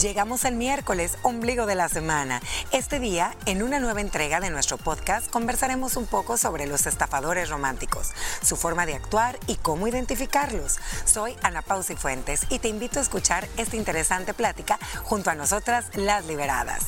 Llegamos el miércoles, ombligo de la semana. Este día, en una nueva entrega de nuestro podcast, conversaremos un poco sobre los estafadores románticos, su forma de actuar y cómo identificarlos. Soy Ana Pausi Fuentes y te invito a escuchar esta interesante plática junto a nosotras, las liberadas.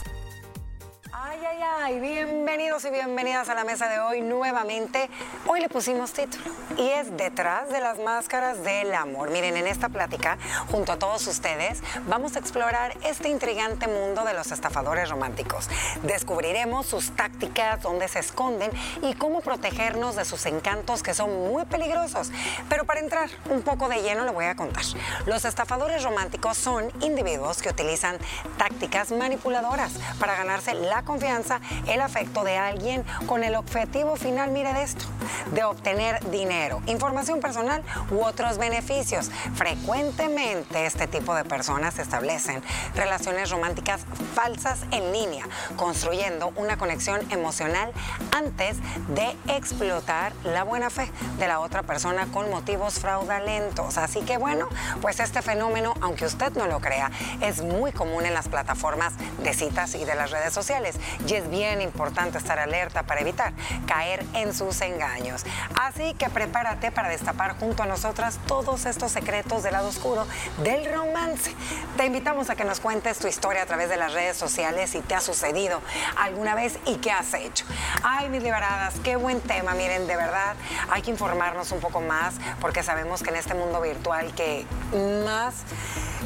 Ay, ay, ay, bienvenidos y bienvenidas a la mesa de hoy nuevamente. Hoy le pusimos título y es Detrás de las Máscaras del Amor. Miren, en esta plática, junto a todos ustedes, vamos a explorar este intrigante mundo de los estafadores románticos. Descubriremos sus tácticas, dónde se esconden y cómo protegernos de sus encantos que son muy peligrosos. Pero para entrar un poco de lleno, le voy a contar. Los estafadores románticos son individuos que utilizan tácticas manipuladoras para ganarse la confianza, el afecto de alguien con el objetivo final, mire de esto, de obtener dinero, información personal u otros beneficios. Frecuentemente este tipo de personas establecen relaciones románticas falsas en línea, construyendo una conexión emocional antes de explotar la buena fe de la otra persona con motivos fraudulentos. Así que bueno, pues este fenómeno, aunque usted no lo crea, es muy común en las plataformas de citas y de las redes sociales y es bien importante estar alerta para evitar caer en sus engaños. Así que prepárate para destapar junto a nosotras todos estos secretos del lado oscuro del romance. Te invitamos a que nos cuentes tu historia a través de las redes sociales si te ha sucedido alguna vez y qué has hecho. Ay, mis liberadas, qué buen tema. Miren, de verdad hay que informarnos un poco más porque sabemos que en este mundo virtual que más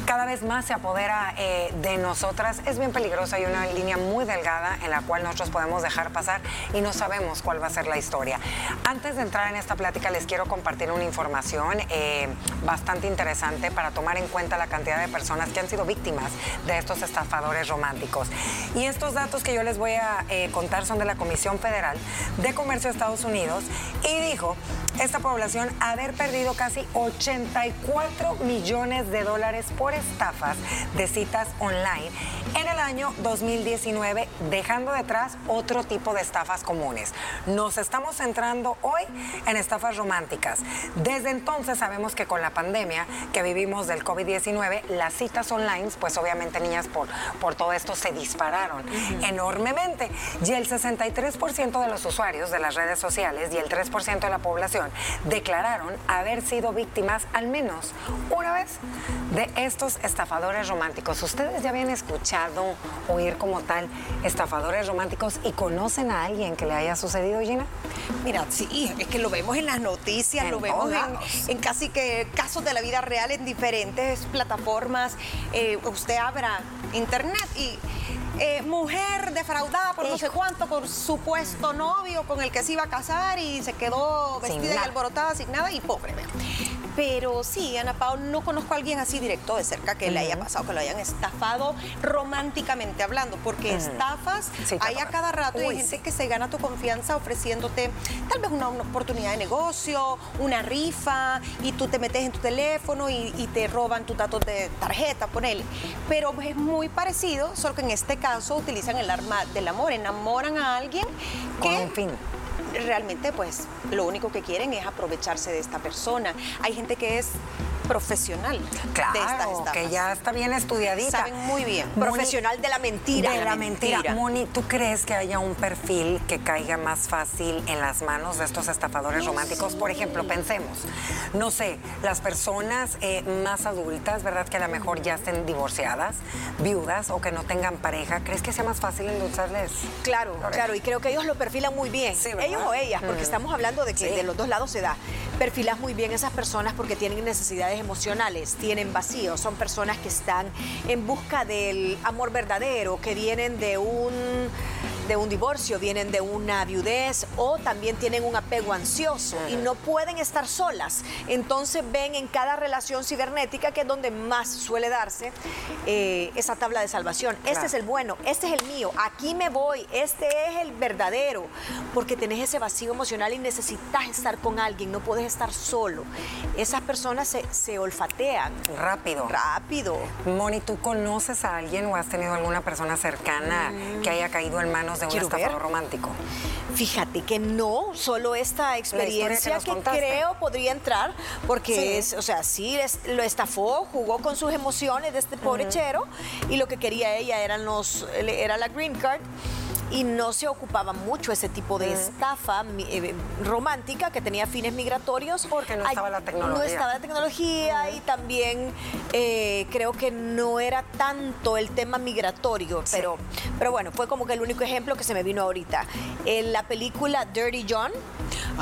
cada vez más se apodera eh, de nosotras. Es bien peligroso, hay una línea muy delgada en la cual nosotros podemos dejar pasar y no sabemos cuál va a ser la historia. Antes de entrar en esta plática les quiero compartir una información eh, bastante interesante para tomar en cuenta la cantidad de personas que han sido víctimas de estos estafadores románticos. Y estos datos que yo les voy a eh, contar son de la Comisión Federal de Comercio de Estados Unidos y dijo esta población haber perdido casi 84 millones de dólares por estafas de citas online en el año 2019, dejando detrás otro tipo de estafas comunes. Nos estamos centrando hoy en estafas románticas. Desde entonces sabemos que con la pandemia que vivimos del COVID-19, las citas online, pues obviamente niñas por, por todo esto se dispararon enormemente. Y el 63% de los usuarios de las redes sociales y el 3% de la población declararon haber sido víctimas al menos una vez de estos estafadores románticos. ¿Ustedes ya habían escuchado oír como tal estafadores románticos y conocen a alguien que le haya sucedido, Gina? Mira, sí, es que lo vemos en las noticias, En lo vemos en casi que casos de la vida real en diferentes plataformas. Eh, usted abra internet y eh, mujer defraudada por no sé cuánto, por supuesto novio con el que se iba a casar y se quedó vestida y alborotada sin nada y pobre. Pero sí, Ana Pao, no conozco a alguien así directo de cerca que le haya pasado, que lo hayan estafado románticamente hablando, porque estafas Sí, hay a cada rato y hay Uy, gente sí. que se gana tu confianza ofreciéndote tal vez una, una oportunidad de negocio, una rifa, y tú te metes en tu teléfono y, y te roban tus datos de tarjeta, ponele. Pero es muy parecido, solo que en este caso utilizan el arma del amor, enamoran a alguien Con que un fin. realmente pues lo único que quieren es aprovecharse de esta persona. Hay gente que es profesional de estas Claro, estafas. que ya está bien estudiadita. Saben muy bien. Moni, Profesional de la mentira. De la mentira. mentira. Moni, ¿tú crees que haya un perfil que caiga más fácil en las manos de estos estafadores románticos? Por ejemplo, pensemos, no sé, las personas eh, más adultas, ¿verdad? Que a lo mejor ya estén divorciadas, viudas o que no tengan pareja, ¿crees que sea más fácil endulzarles? Claro, claro, y creo que ellos lo perfilan muy bien. Sí, ellos o ellas, porque Mm. estamos hablando de que Sí. de los dos lados se da. Perfilas muy bien esas personas porque tienen necesidades emocionales, tienen vacíos, son personas que están en busca del amor verdadero, que vienen de un de un divorcio, vienen de una viudez o también tienen un apego ansioso y no pueden estar solas. Entonces ven en cada relación cibernética, que es donde más suele darse, eh, esa tabla de salvación. Este Claro. es el bueno, este es el mío, aquí me voy, este es el verdadero, porque tenés ese vacío emocional y necesitas estar con alguien, no puedes estar solo. Esas personas se, se olfatean Rápido. rápido. Moni, ¿tú conoces a alguien o has tenido alguna persona cercana que haya caído en manos de un Quiero ver. estafador romántico. Fíjate que no, solo esta experiencia que, creo podría entrar, porque Sí. es, o sea, sí es- lo estafó, jugó con sus emociones de este pobre chero y lo que quería ella eran los, era la green card. Y no se ocupaba mucho ese tipo de estafa mi- eh, romántica que tenía fines migratorios. Porque no Ay, estaba la tecnología. No estaba la tecnología y también eh, creo que no era tanto el tema migratorio, pero, pero bueno, fue como que el único ejemplo que se me vino ahorita. En la película Dirty John,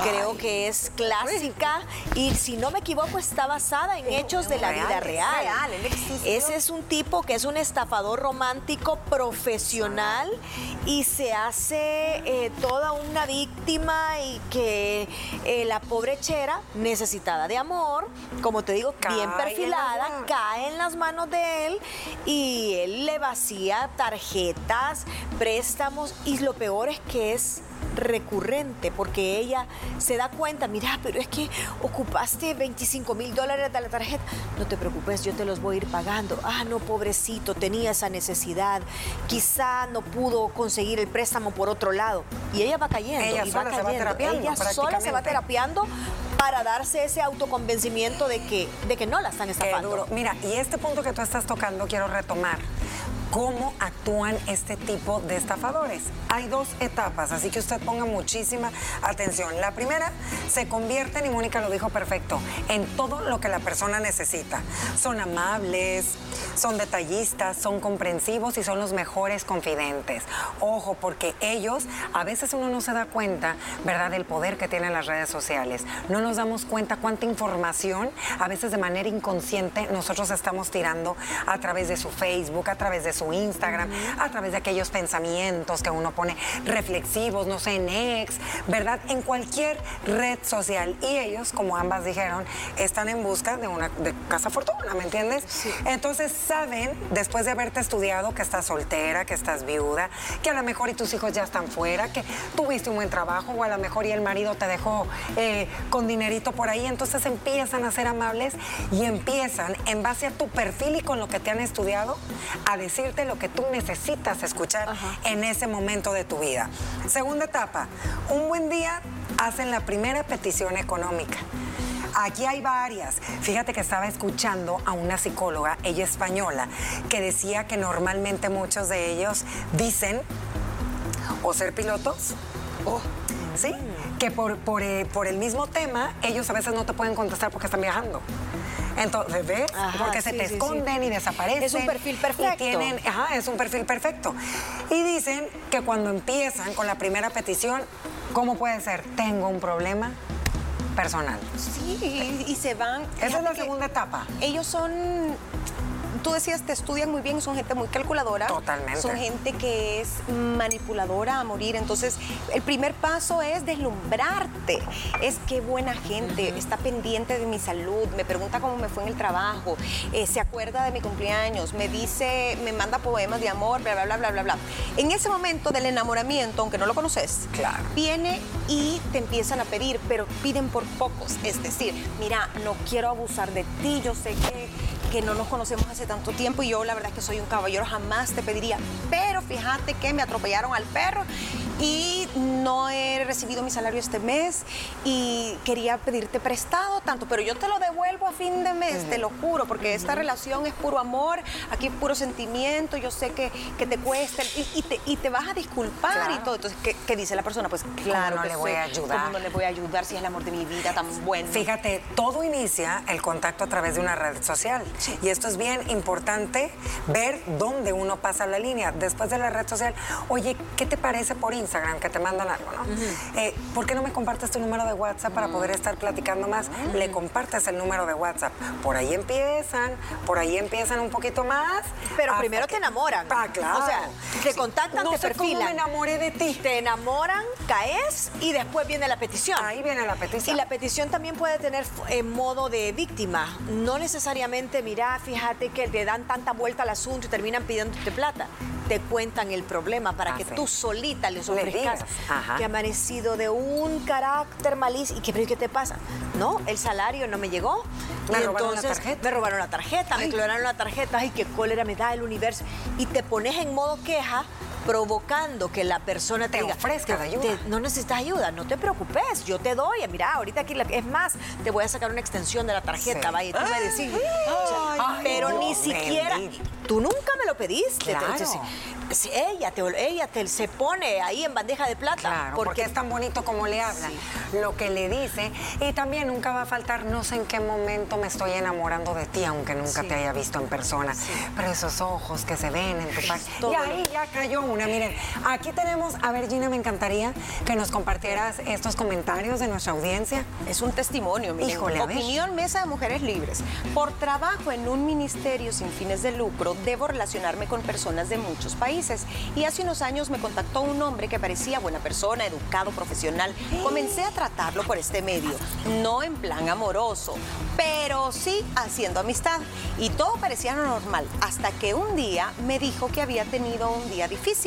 creo que es clásica y si no me equivoco está basada en hechos de la vida reales, real. real. Ese es un tipo que es un estafador romántico profesional y se hace eh, toda una víctima y que eh, la pobre chera, necesitada de amor, como te digo, Cae bien en perfilada, cae en las manos de él y él le vacía tarjetas, préstamos y lo peor es que es recurrente porque ella se da cuenta, mira, pero es que ocupaste 25 mil dólares de la tarjeta, no te preocupes, yo te los voy a ir pagando. Ah, no, pobrecito, tenía esa necesidad, quizá no pudo conseguir el préstamo por otro lado y ella va cayendo, Ella y va sola se va cayendo. terapiando, ella sola se va terapiando para darse ese autoconvencimiento de que, de que no la están Qué estafando. duro. Mira, y este punto que tú estás tocando quiero retomar. ¿Cómo actúan este tipo de estafadores? Hay dos etapas, así que usted ponga muchísima atención. La primera, se convierten, y Mónica lo dijo perfecto, en todo lo que la persona necesita. Son amables, son detallistas, son comprensivos y son los mejores confidentes. Ojo, porque ellos, a veces uno no se da cuenta, ¿verdad?, del poder que tienen las redes sociales. No nos damos cuenta cuánta información, a veces de manera inconsciente, nosotros estamos tirando a través de su Facebook, a través de su Instagram, a través de aquellos pensamientos que uno pone reflexivos, no sé, en X, ¿verdad? En cualquier red social. Y ellos, como ambas dijeron, están en busca de una de casa fortuna, ¿me entiendes? Entonces saben, después de haberte estudiado, que estás soltera, que estás viuda, que a lo mejor y tus hijos ya están fuera, que tuviste un buen trabajo, o a lo mejor y el marido te dejó eh, con dinerito por ahí. Entonces empiezan a ser amables y empiezan, en base a tu perfil y con lo que te han estudiado, a decirte lo que tú necesitas escuchar en ese momento de tu vida. Segunda etapa, un buen día hacen la primera petición económica. Aquí hay varias. Fíjate que estaba escuchando a una psicóloga, ella española, que decía que normalmente muchos de ellos dicen o ser pilotos o ¿sí? Que por, por, eh, por el mismo tema, ellos a veces no te pueden contestar porque están viajando. Entonces, ¿ves? Ajá, porque se te sí, sí. esconden y desaparecen. Es un perfil perfecto. Y tienen, ajá, es un perfil perfecto. Y dicen que cuando empiezan con la primera petición, ¿cómo puede ser? Tengo un problema personal. Sí, y, y se van. Esa es la segunda etapa. Ellos son. Tú decías, te estudian muy bien, son gente muy calculadora. Totalmente. Son gente que es manipuladora a morir. Entonces, el primer paso es deslumbrarte. Es qué buena gente, está pendiente de mi salud, me pregunta cómo me fue en el trabajo, eh, se acuerda de mi cumpleaños, me dice, me manda poemas de amor, bla, bla, bla, bla, bla, bla. En ese momento del enamoramiento, aunque no lo conoces, Claro. viene y te empiezan a pedir, pero piden por pocos. Es decir, mira, no quiero abusar de ti, yo sé que, que no nos conocemos hace tanto tiempo y yo la verdad es que soy un caballero, jamás te pediría, pero fíjate que me atropellaron al perro y no he recibido mi salario este mes y quería pedirte prestado tanto, pero yo te lo devuelvo a fin de mes, te lo juro, porque esta relación es puro amor, aquí es puro sentimiento, yo sé que, que te cuesta y, y te, y te vas a disculpar y todo. Entonces, ¿qué, qué dice la persona? Pues claro no que le voy a ayudar? ¿Cómo no le voy a ayudar si es el amor de mi vida tan bueno? Fíjate, todo inicia el contacto a través de una red social. Y esto es bien importante ver dónde uno pasa la línea. Después de la red social, oye, ¿qué te parece por Instagram que te mandan algo, no? Eh, ¿Por qué no me compartes tu número de WhatsApp para poder estar platicando más? Le compartes el número de WhatsApp. Por ahí empiezan, por ahí empiezan un poquito más. Pero primero que- te enamoran. Ah, claro. O sea, te contactan, no te sé cómo perfilan. me enamoré de ti. Te enamoran, caes y después viene la petición. Ahí viene la petición. Y la petición también puede tener eh, modo de víctima. No necesariamente, mira, fíjate que le dan tanta vuelta al asunto y terminan pidiéndote plata. Te cuentan el problema para Ah, que sí. tú solita les Le ofrezcas que ha amanecido de un carácter malísimo. ¿Y qué, pero ¿y qué te pasa? No, el salario no me llegó. Me y robaron la entonces tarjeta. me robaron la tarjeta, me clonaron la tarjeta, ay, qué cólera me da el universo. Y te pones en modo queja provocando que la persona te, Te diga, ofrezca te- ayuda. te- no necesitas ayuda, no te preocupes, yo te doy, mira, ahorita aquí, la- es más, te voy a sacar una extensión de la tarjeta, Sí. vaya, tú me decís, o sea, pero ni siquiera, bendito. tú nunca me lo pediste, Claro. entonces, si ella, te, ella te, se pone ahí en bandeja de plata, Claro, porque, es tan bonito como le habla, lo que le dice. Y también nunca va a faltar, no sé en qué momento me estoy enamorando de ti, aunque nunca Sí. te haya visto en persona. Pero esos ojos que se ven en tu página. Y ahí ya cayó una. Miren, aquí tenemos, a ver, Gina, me encantaría que nos compartieras estos comentarios de nuestra audiencia. Es un testimonio, miren. Híjole. Opinión Mesa de Mujeres Libres. Por trabajo en un ministerio sin fines de lucro, debo relacionarme con personas de muchos países. Y hace unos años me contactó un hombre que parecía buena persona, educado, profesional. Comencé a tratarlo por este medio, no en plan amoroso, pero sí haciendo amistad. Y todo parecía normal, hasta que un día me dijo que había tenido un día difícil,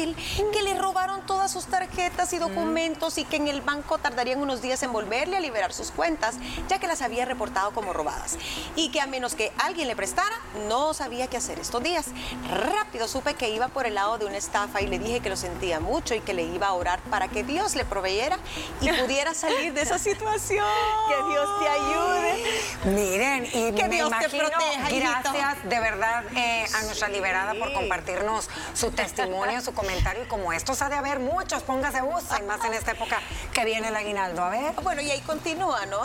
que le robaron todas sus tarjetas y documentos y que en el banco tardarían unos días en volverle a liberar sus cuentas, ya que las había reportado como robadas. Y que a menos que alguien le prestara, no sabía qué hacer estos días. Rápido supe que iba por el lado de una estafa y le dije que lo sentía mucho y que le iba a orar para que Dios le proveyera y pudiera salir de esa situación. Que Dios te ayude. Miren, y Que me Dios te imagino, proteja, hijito. gracias de verdad eh, a nuestra liberada por Sí. compartirnos su testimonio, su comentario. Y como estos ha de haber muchos, póngase gusto, y más en esta época que viene el aguinaldo. A ver. Bueno, y ahí continúa, ¿no?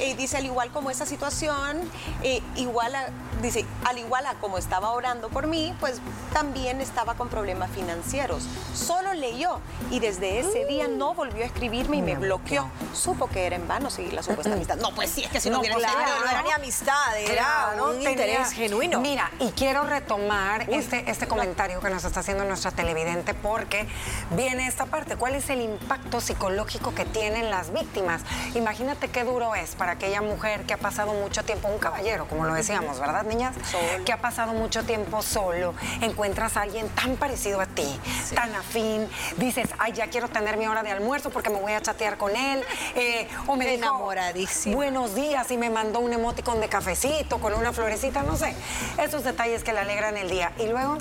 Eh, dice, al igual como esa situación, eh, igual a, dice, al igual a como estaba orando por mí, pues también estaba con problemas financieros. Solo leyó y desde ese día no volvió a escribirme y me bloqueó. Supo que era en vano seguir la supuesta amistad. No, pues sí, es que si no, No, Claro, no era ni amistad, era Claro, un tenía- interés genuino. Mira, y quiero retomar este, este comentario que nos está haciendo nuestra televidente porque viene esta parte. ¿Cuál es el impacto psicológico que tienen las víctimas? Imagínate qué duro es para aquella mujer que ha pasado mucho tiempo, un caballero, como lo decíamos, ¿verdad, niñas? Solo. Que ha pasado mucho tiempo solo. Encuentras a alguien tan parecido a ti, tan afín. Dices, ay, ya quiero tener mi hora de almuerzo porque me voy a chatear con él. Eh, o me dijo, Enamoradísima. buenos días y me mandó un emoticon de cafecito con una florecita, no sé. Esos detalles que le alegran el día. Y luego,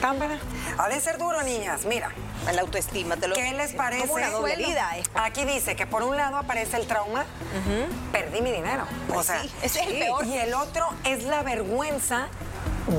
támbara. Ha de ser duro, niñas. Mira, La autoestima, te lo ¿qué les parece? como una doble vida, ¿eh? Aquí dice que por un lado aparece el trauma, perdí mi dinero. o Pues sea, sí, ese es el peor. Y el otro es la vergüenza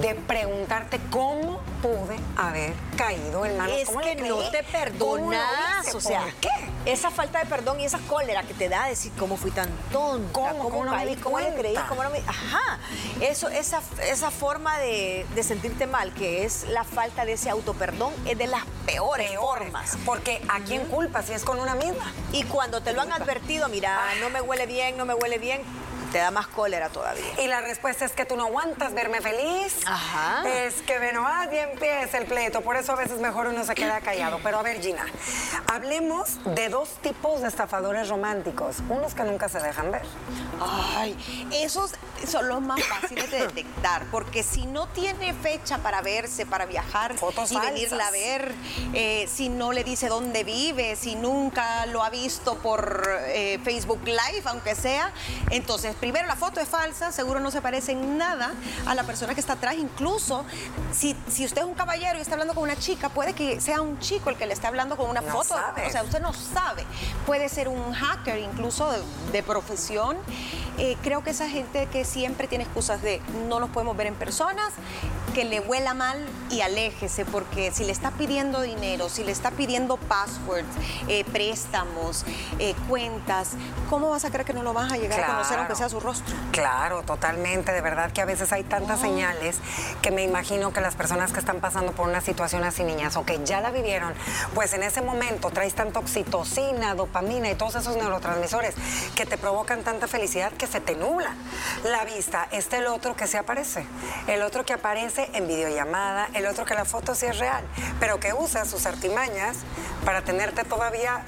de preguntarte cómo pude haber caído en manos. Es ¿Cómo que le no te ¿Cómo lo perdonas, hice? o sea, ¿Por qué? Esa falta de perdón y esa cólera que te da decir cómo fui tan tonta, ¿Cómo? ¿Cómo no me caí, di cómo le creí, cómo no me, ajá, eso, esa, esa forma de, de sentirte mal, que es la falta de ese autoperdón, es de las peores, Peores, formas. Porque ¿a quién culpa si es con una misma? Y cuando te lo han advertido, mira, no me huele bien, no me huele bien, te da más cólera todavía. Y la respuesta es que tú no aguantas verme feliz. Ajá. Es que bueno, ah, bien empieza el pleito. Por eso a veces mejor uno se queda callado. Pero a ver, Gina, hablemos de dos tipos de estafadores románticos. Unos que nunca se dejan ver. Ay, esos son los más fáciles de detectar, porque si no tiene fecha para verse, para viajar Fotos y venirla a falsas. ver, eh, si no le dice dónde vive, si nunca lo ha visto por eh, Facebook Live, aunque sea, entonces primero la foto es falsa, seguro no se parece en nada a la persona que está atrás, incluso si, si usted es un caballero y está hablando con una chica, puede que sea un chico el que le esté hablando con una No foto, sabe. o sea, usted no sabe. Puede ser un hacker incluso de, de profesión. Eh, creo que esa gente que siempre tiene excusas de no los podemos ver en personas, que le huela mal y aléjese, porque si le está pidiendo dinero, si le está pidiendo passwords, eh, préstamos, eh, cuentas, ¿cómo vas a creer que no lo vas a llegar a conocer aunque sea su rostro? Claro, totalmente. De verdad que a veces hay tantas señales que me imagino que las personas que están pasando por una situación así, niñas, o que ya la vivieron, pues en ese momento traes tanta oxitocina, dopamina y todos esos neurotransmisores que te provocan tanta felicidad que se te nubla la vista. Este el otro que se aparece, el otro que aparece en videollamada, el otro que la foto sí es real, pero que usa sus artimañas para tenerte todavía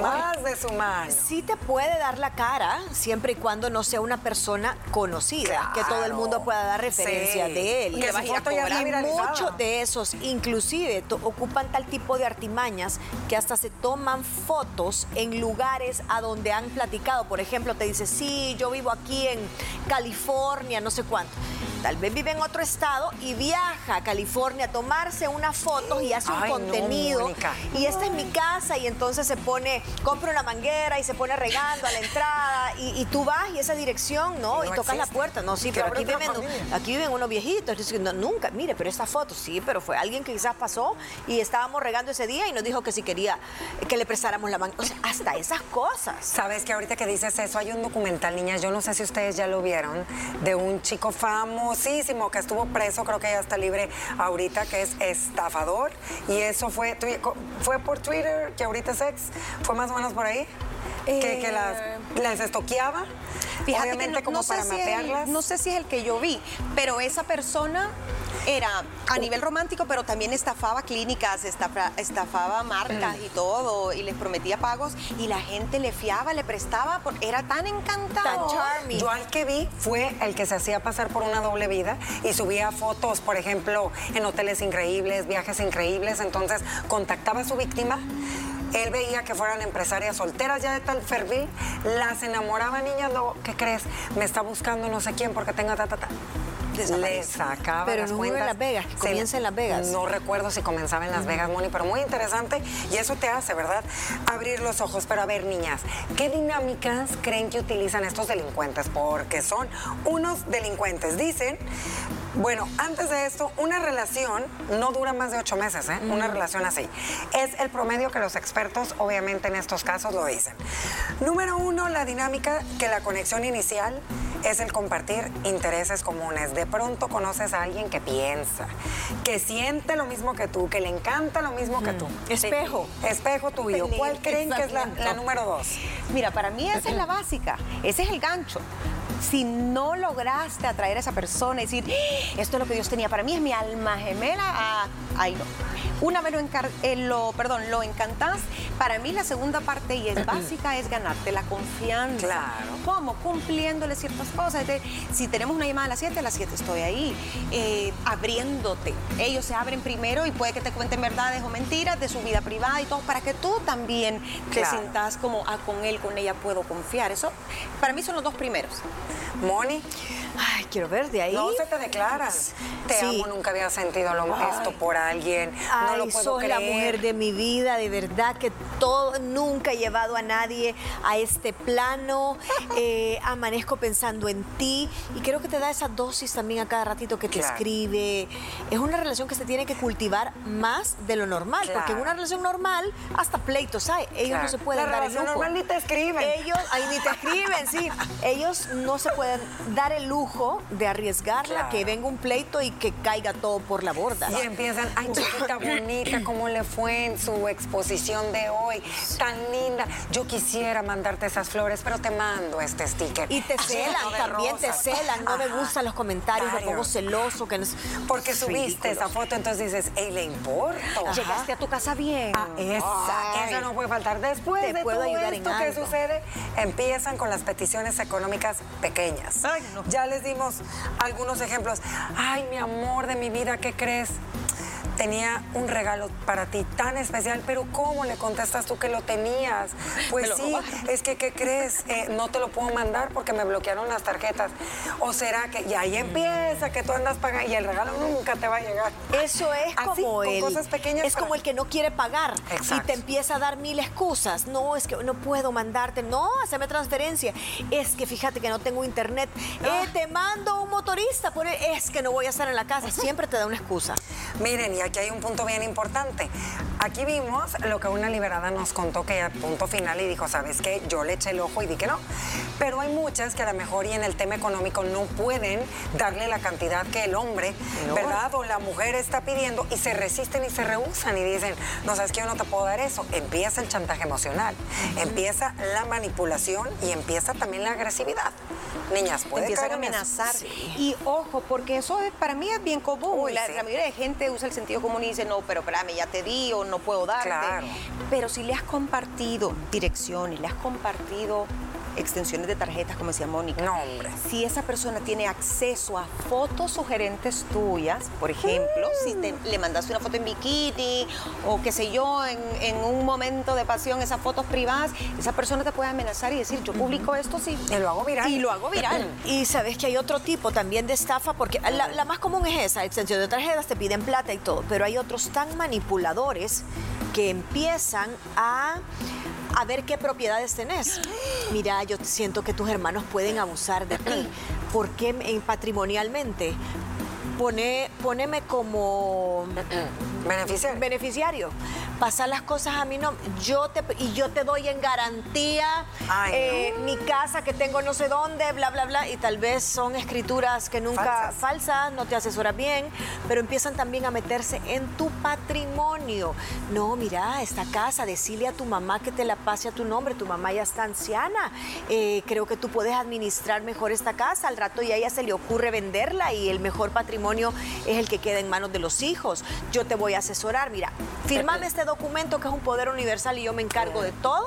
Más de su mano. Sí te puede dar la cara, siempre y cuando no sea una persona conocida, que todo el mundo pueda dar referencia Sí. de él. Que su foto ya. Y muchos de esos, inclusive, ocupan tal tipo de artimañas que hasta se toman fotos en lugares a donde han platicado. Por ejemplo, te dice, sí, yo vivo aquí en California, no sé cuánto. Tal vez vive en otro estado y viaja a California a tomarse unas fotos y hace un Ay, contenido. Y esta es mi casa y entonces se pone, compra una manguera y se pone regando a la entrada y, y tú vas y esa dirección, ¿no? Y tocas la puerta. No, sí, pero aquí viven, familia. aquí viven unos viejitos. No, nunca, mire, pero esta foto, sí, pero fue alguien que quizás pasó y estábamos regando ese día y nos dijo que si quería que le prestáramos la mano. O sea, hasta esas cosas. Sabes que ahorita que dices eso, hay un documental, niñas, yo no sé si ustedes ya lo vieron, de un chico famosísimo que estuvo preso, creo que ya está libre ahorita, que es estafador. Y eso fue, fue por Twitter, que ahorita es ex, fue más o menos por ahí. Que, que las, las estoqueaba, Fíjate que no, como no sé para si es el- mapearlas. no sé si es el que yo vi, pero esa persona era a nivel romántico, pero también estafaba clínicas, estafa- estafaba marcas y todo, y les prometía pagos, y la gente le fiaba, le prestaba, porque era tan encantado. Tan charming. Yo al que vi fue el que se hacía pasar por una doble vida y subía fotos, por ejemplo, en hoteles increíbles, viajes increíbles. Entonces contactaba a su víctima. Él veía que fueran empresarias solteras ya de tal perfil, las enamoraba, niñas, lo, ¿qué crees? Me está buscando no sé quién porque tenga ta, ta, ta. Le sacaba Pero las no fue en cuentas. Las Vegas, que Se- comienza en Las Vegas. No recuerdo si comenzaba en Las Vegas, Moni, pero muy interesante. Y eso te hace, ¿verdad? Abrir los ojos. Pero a ver, niñas, ¿qué dinámicas creen que utilizan estos delincuentes? Porque son unos delincuentes. Dicen, bueno, antes de esto, una relación no dura más de ocho meses, ¿eh? Una relación así. Es el promedio que los expertos, obviamente en estos casos, lo dicen. Número uno, la dinámica que la conexión inicial es el compartir intereses comunes. De pronto conoces a alguien que piensa, que siente lo mismo que tú, que le encanta lo mismo que tú. Espejo. Espejo tuyo. ¿Cuál creen que es la, la número dos? Mira, para mí esa es la básica, ese es el gancho. Si no lograste atraer a esa persona y decir, "Ah, esto es lo que Dios tenía para mí, es mi alma gemela, ah, ahí no. Una vez lo, encar- eh, lo, perdón, lo encantás, para mí la segunda parte, y es básica, es ganarte la confianza. Claro. ¿Cómo? Cumpliéndole ciertas cosas. De- si tenemos una llamada a las 7, a las 7 estoy ahí, eh, abriéndote. Ellos se abren primero y puede que te cuenten verdades o mentiras de su vida privada y todo, para que tú también te sientas como, ah, con él, con ella puedo confiar. Eso, para mí son los dos primeros. Moni, Ay, quiero ver de ahí. no se te declaran. Te Sí. amo, nunca había sentido lo, esto por alguien. no Ay, lo puedo sos creer. la mujer de mi vida, de verdad que todo, nunca he llevado a nadie a este plano. Eh, amanezco pensando en ti y creo que te da esa dosis también a cada ratito que te Claro. escribe. Es una relación que se tiene que cultivar más de lo normal, porque en una relación normal hasta pleitos hay. Ellos Claro. no se pueden La dar el lujo. normal ni te escriben. Ellos, ahí ni te escriben, sí. Ellos no se pueden dar el lujo de arriesgarla, Claro. que venga un pleito y que caiga todo por la borda. Y empiezan, ay, chiquita bonita, ¿cómo le fue en su exposición de hoy? Tan linda. Yo quisiera mandarte esas flores, pero te mando este sticker. Y te celan, también te celan. No me gustan los comentarios, me pongo celoso. Que no es- Porque es subiste ridículo. esa foto, entonces dices, ey, le importo. Llegaste a tu casa bien. Ah, esa, esa no puede faltar. Después Te de puedo todo ayudar en esto que algo. sucede, empiezan con las peticiones económicas pequeñas. Ay, no. Ya les dimos algunos ejemplos. Ay, mi amor de mi vida, ¿qué crees? Tenía un regalo para ti tan especial, pero ¿cómo le contestas tú que lo tenías? Pues lo sí, robaron. es que, ¿qué crees? Eh, no te lo puedo mandar porque me bloquearon las tarjetas. O será que, y ahí empieza que tú andas pagando y el regalo nunca te va a llegar. Eso es Así, como con el, cosas pequeñas es para- como el que no quiere pagar Exacto. y te empieza a dar mil excusas. No, es que no puedo mandarte. No, haceme transferencia. Es que fíjate que no tengo internet. Ah. Eh, te mando un motorista. Por es que no voy a estar en la casa. Siempre te da una excusa. Miren, y aquí hay un punto bien importante. Aquí vimos lo que una liberada nos contó que a punto final y dijo, ¿sabes qué? Yo le eché el ojo y di que no. Pero hay muchas que a lo mejor y en el tema económico no pueden darle la cantidad que el hombre, ¿verdad? O la mujer está pidiendo y se resisten y se rehusan y dicen, no sabes que yo no te puedo dar eso. Empieza el chantaje emocional, empieza la manipulación y empieza también la agresividad. Niñas, puede empiezan a amenazar. Sí. Y ojo, porque eso es- para mí es bien común. Uy, la, sí. la mayoría de gente usa el sentido común y dice, no, pero espérame, ya te di o no puedo darte. Claro. Pero si le has compartido direcciones, le has compartido extensiones de tarjetas, como decía Mónica. No, hombre. Si esa persona tiene acceso a fotos sugerentes tuyas, por ejemplo, si te- le mandaste una foto en bikini o qué sé yo, en, en un momento de pasión, esas fotos privadas, esa persona te puede amenazar y decir, yo publico esto sí. Y lo hago viral. Y lo hago viral. Y sabes que hay otro tipo también de estafa, porque la, la más común es esa, extensión de tarjetas, te piden plata y todo, pero hay otros tan manipuladores que empiezan a a ver qué propiedades tenés. Mira, yo siento que tus hermanos pueden abusar de ti. ¿Por qué en- patrimonialmente? Pone, poneme como Beneficiario. beneficiario. Pasar las cosas a mi nombre. Yo te, y yo te doy en garantía Ay, eh, mi casa que tengo no sé dónde, bla, bla, bla. Y tal vez son escrituras que nunca Falsas. falsas, no te asesoras bien, pero empiezan también a meterse en tu patrimonio. No, mira, esta casa, decile a tu mamá que te la pase a tu nombre. Tu mamá ya está anciana. Eh, creo que tú puedes administrar mejor esta casa. Al rato ya a ella se le ocurre venderla y el mejor patrimonio es el que queda en manos de los hijos. Yo te voy a asesorar. Mira, firmame este documento que es un poder universal y yo me encargo de todo.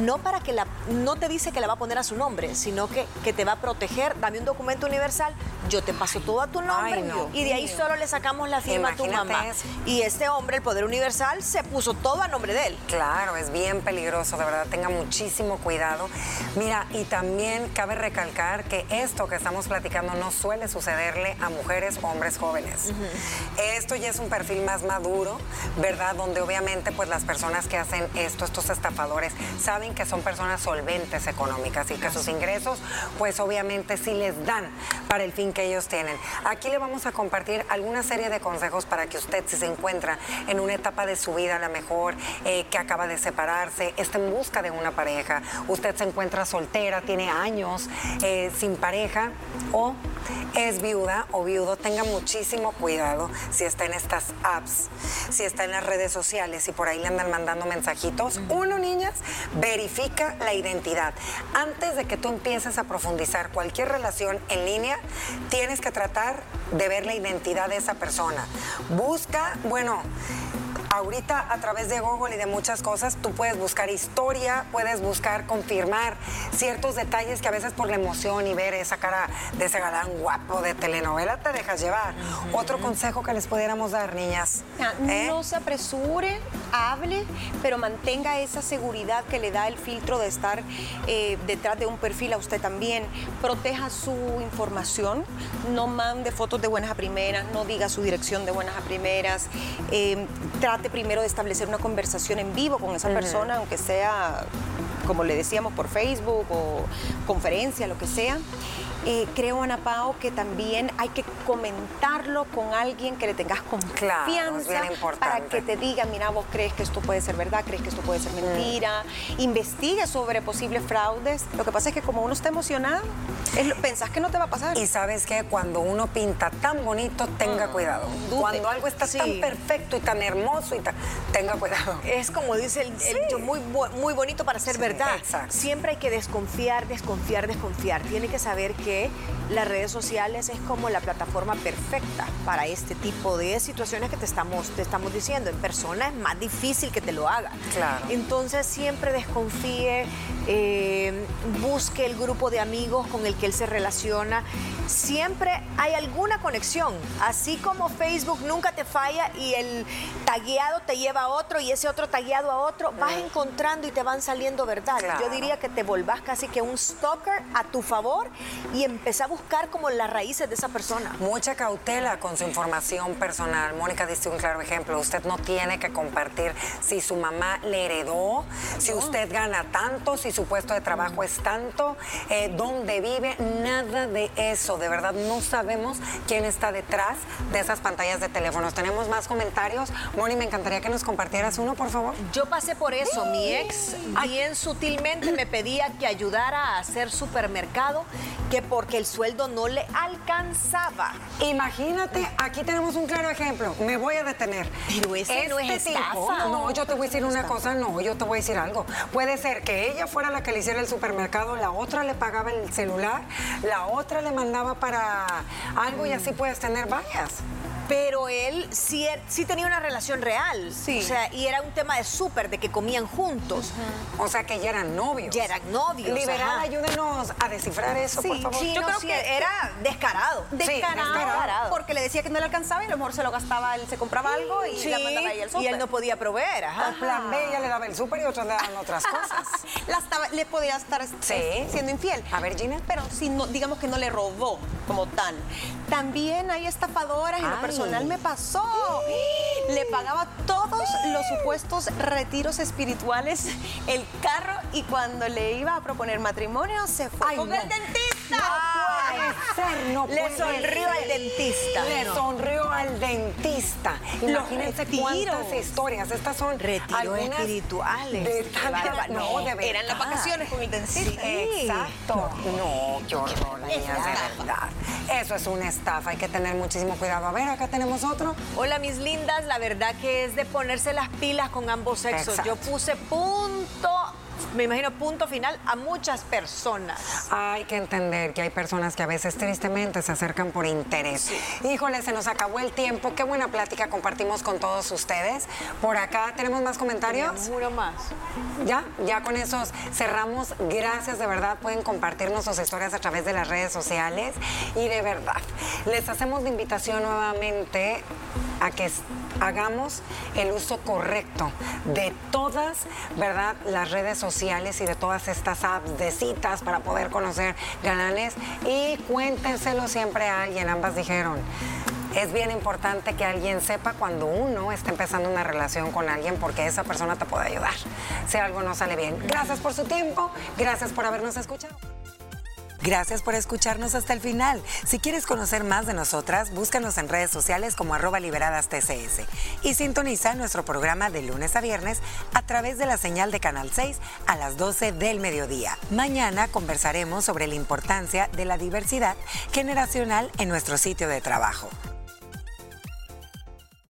No para que la, no te dice que la va a poner a su nombre, sino que, que te va a proteger. Dame un documento universal, yo te paso todo a tu nombre Ay, no. y de ahí solo le sacamos la firma a tu mamá. eso. Y este hombre, el poder universal, se puso todo a nombre de él. Claro, es bien peligroso, de verdad, tenga muchísimo cuidado. Mira, y también cabe recalcar que esto que estamos platicando no suele sucederle a mujeres o hombres jóvenes. Esto ya es un perfil más maduro, ¿verdad? Donde obviamente pues las personas que hacen esto, estos estafadores, saben que son personas solventes económicas y que sus ingresos pues obviamente sí les dan para el fin que ellos tienen. Aquí le vamos a compartir alguna serie de consejos para que usted si se encuentra en una etapa de su vida a la mejor, eh, que acaba de separarse, está en busca de una pareja, usted se encuentra soltera, tiene años eh, sin pareja o es viuda o viudo, tenga muchísimo cuidado si está en estas apps, si está en las redes sociales y por ahí le andan mandando mensajitos. Uno, niñas, verifica la identidad. Antes de que tú empieces a profundizar cualquier relación en línea, tienes que tratar de ver la identidad de esa persona. Busca, bueno, ahorita a través de Google y de muchas cosas, tú puedes buscar historia, puedes buscar confirmar ciertos detalles que a veces por la emoción y ver esa cara de ese galán guapo de telenovela te dejas llevar. Otro consejo que les pudiéramos dar, niñas. Ah, ¿eh? No se apresure, hable, pero mantenga esa seguridad que le da el filtro de estar eh, detrás de un perfil a usted también. Proteja su información, no mande fotos de buenas a primeras, no diga su dirección de buenas a primeras. eh, trate primero de establecer una conversación en vivo con esa persona, aunque sea, como le decíamos, por Facebook o conferencia, lo que sea. Eh, creo, Ana Pao, que también hay que comentarlo con alguien que le tengas confianza Claro, para que te diga, mira, vos crees que esto puede ser verdad, crees que esto puede ser mentira. Investigue sobre posibles fraudes. Lo que pasa es que como uno está emocionado, es lo- pensás que no te va a pasar. Y sabes que cuando uno pinta tan bonito, tenga cuidado. dude. Cuando algo está tan perfecto y tan hermoso y tan, tenga cuidado. Es como dice el, el dicho, muy, muy bonito para ser Sí, verdad. Exacto. Siempre hay que desconfiar, desconfiar, desconfiar. Tiene que saber que las redes sociales es como la plataforma perfecta para este tipo de situaciones que te estamos, te estamos diciendo. En persona es más difícil que te lo haga. Claro. Entonces siempre desconfíe, eh, busque el grupo de amigos con el que él se relaciona. Siempre hay alguna conexión. Así como Facebook nunca te falla y el tagueado te lleva a otro y ese otro tagueado a otro, vas encontrando y te van saliendo verdad. Claro. Yo diría que te volvás casi que un stalker a tu favor y empezás a buscar como las raíces de esa persona. Mucha cautela con su información personal. Mónica diste un claro ejemplo. Usted no tiene que compartir si su mamá le heredó, si usted gana tanto, si su puesto de trabajo es tanto, eh, dónde vive, nada de eso. De verdad, no sabemos quién está detrás de esas pantallas de teléfonos. Tenemos más comentarios. Moni, me encantaría que nos compartieras uno, por favor. Yo pasé por eso. Mi ex bien sutilmente me pedía que ayudara a hacer supermercado, que porque el sueldo no le alcanzaba. Imagínate, aquí tenemos un claro ejemplo. Me voy a detener. Pero ese no es Este tipo- estafa. no, yo te voy a decir una cosa, no, yo te voy a decir algo. Puede ser que ella fuera la que le hiciera el supermercado, la otra le pagaba el celular, la otra le mandaba para algo y así puedes tener varias. Pero él sí, er- sí tenía una relación real. Sí. O sea, y era un tema de súper, de que comían juntos. O sea que ya eran novios. Ya eran novios, Liberada, ajá. ayúdenos a descifrar eso, por favor. Sí, Yo no, creo sí, que- era descarado. Descarado, descarado. porque le decía que no le alcanzaba y a lo mejor se lo gastaba, él se compraba algo y Sí, la mandaba ahí al y súper. él no podía proveer, ajá. Con plan B ella le daba el súper y otros le daban otras cosas. La estaba- le podía estar eh, siendo infiel. A ver, Gina. Pero si no, digamos que no le robó como tal. También hay estafadoras, Ay. Personal me pasó. Le pagaba todos los supuestos retiros espirituales, el carro, y cuando le iba a proponer matrimonio, se fue Ay, con no. el dentista. No no Le puede sonrió ser. al dentista. Le No. sonrió al dentista. Imagínense cuántas historias. Estas son Retiros algunas espirituales. de no, de verdad. Eran las vacaciones con el dentista. Exacto. No, qué horror, niñas, de verdad. Eso es una estafa. Hay que tener muchísimo cuidado. A ver, acá tenemos otro. Hola, mis lindas. La verdad que es de ponerse las pilas con ambos sexos. Exacto. Yo puse punto, me imagino punto final a muchas personas. Hay que entender que hay personas que a veces tristemente se acercan por interés. Híjole, se nos acabó el tiempo. Qué buena plática compartimos con todos ustedes. Por acá tenemos más comentarios. Juro más. Ya, ya con esos cerramos. Gracias, de verdad. Pueden compartirnos sus historias a través de las redes sociales. Y de verdad, les hacemos la invitación nuevamente a que hagamos el uso correcto de todas, ¿verdad? Las redes y de todas estas apps de citas para poder conocer galanes. Y cuéntenselo siempre a alguien. Ambas dijeron. Es bien importante que alguien sepa cuando uno está empezando una relación con alguien porque esa persona te puede ayudar si algo no sale bien. Gracias por su tiempo, gracias por habernos escuchado. Gracias por escucharnos hasta el final. Si quieres conocer más de nosotras, búscanos en redes sociales como arroba liberadas TCS y sintoniza nuestro programa de lunes a viernes a través de la señal de Canal 6 a las 12 del mediodía. Mañana conversaremos sobre la importancia de la diversidad generacional en nuestro sitio de trabajo.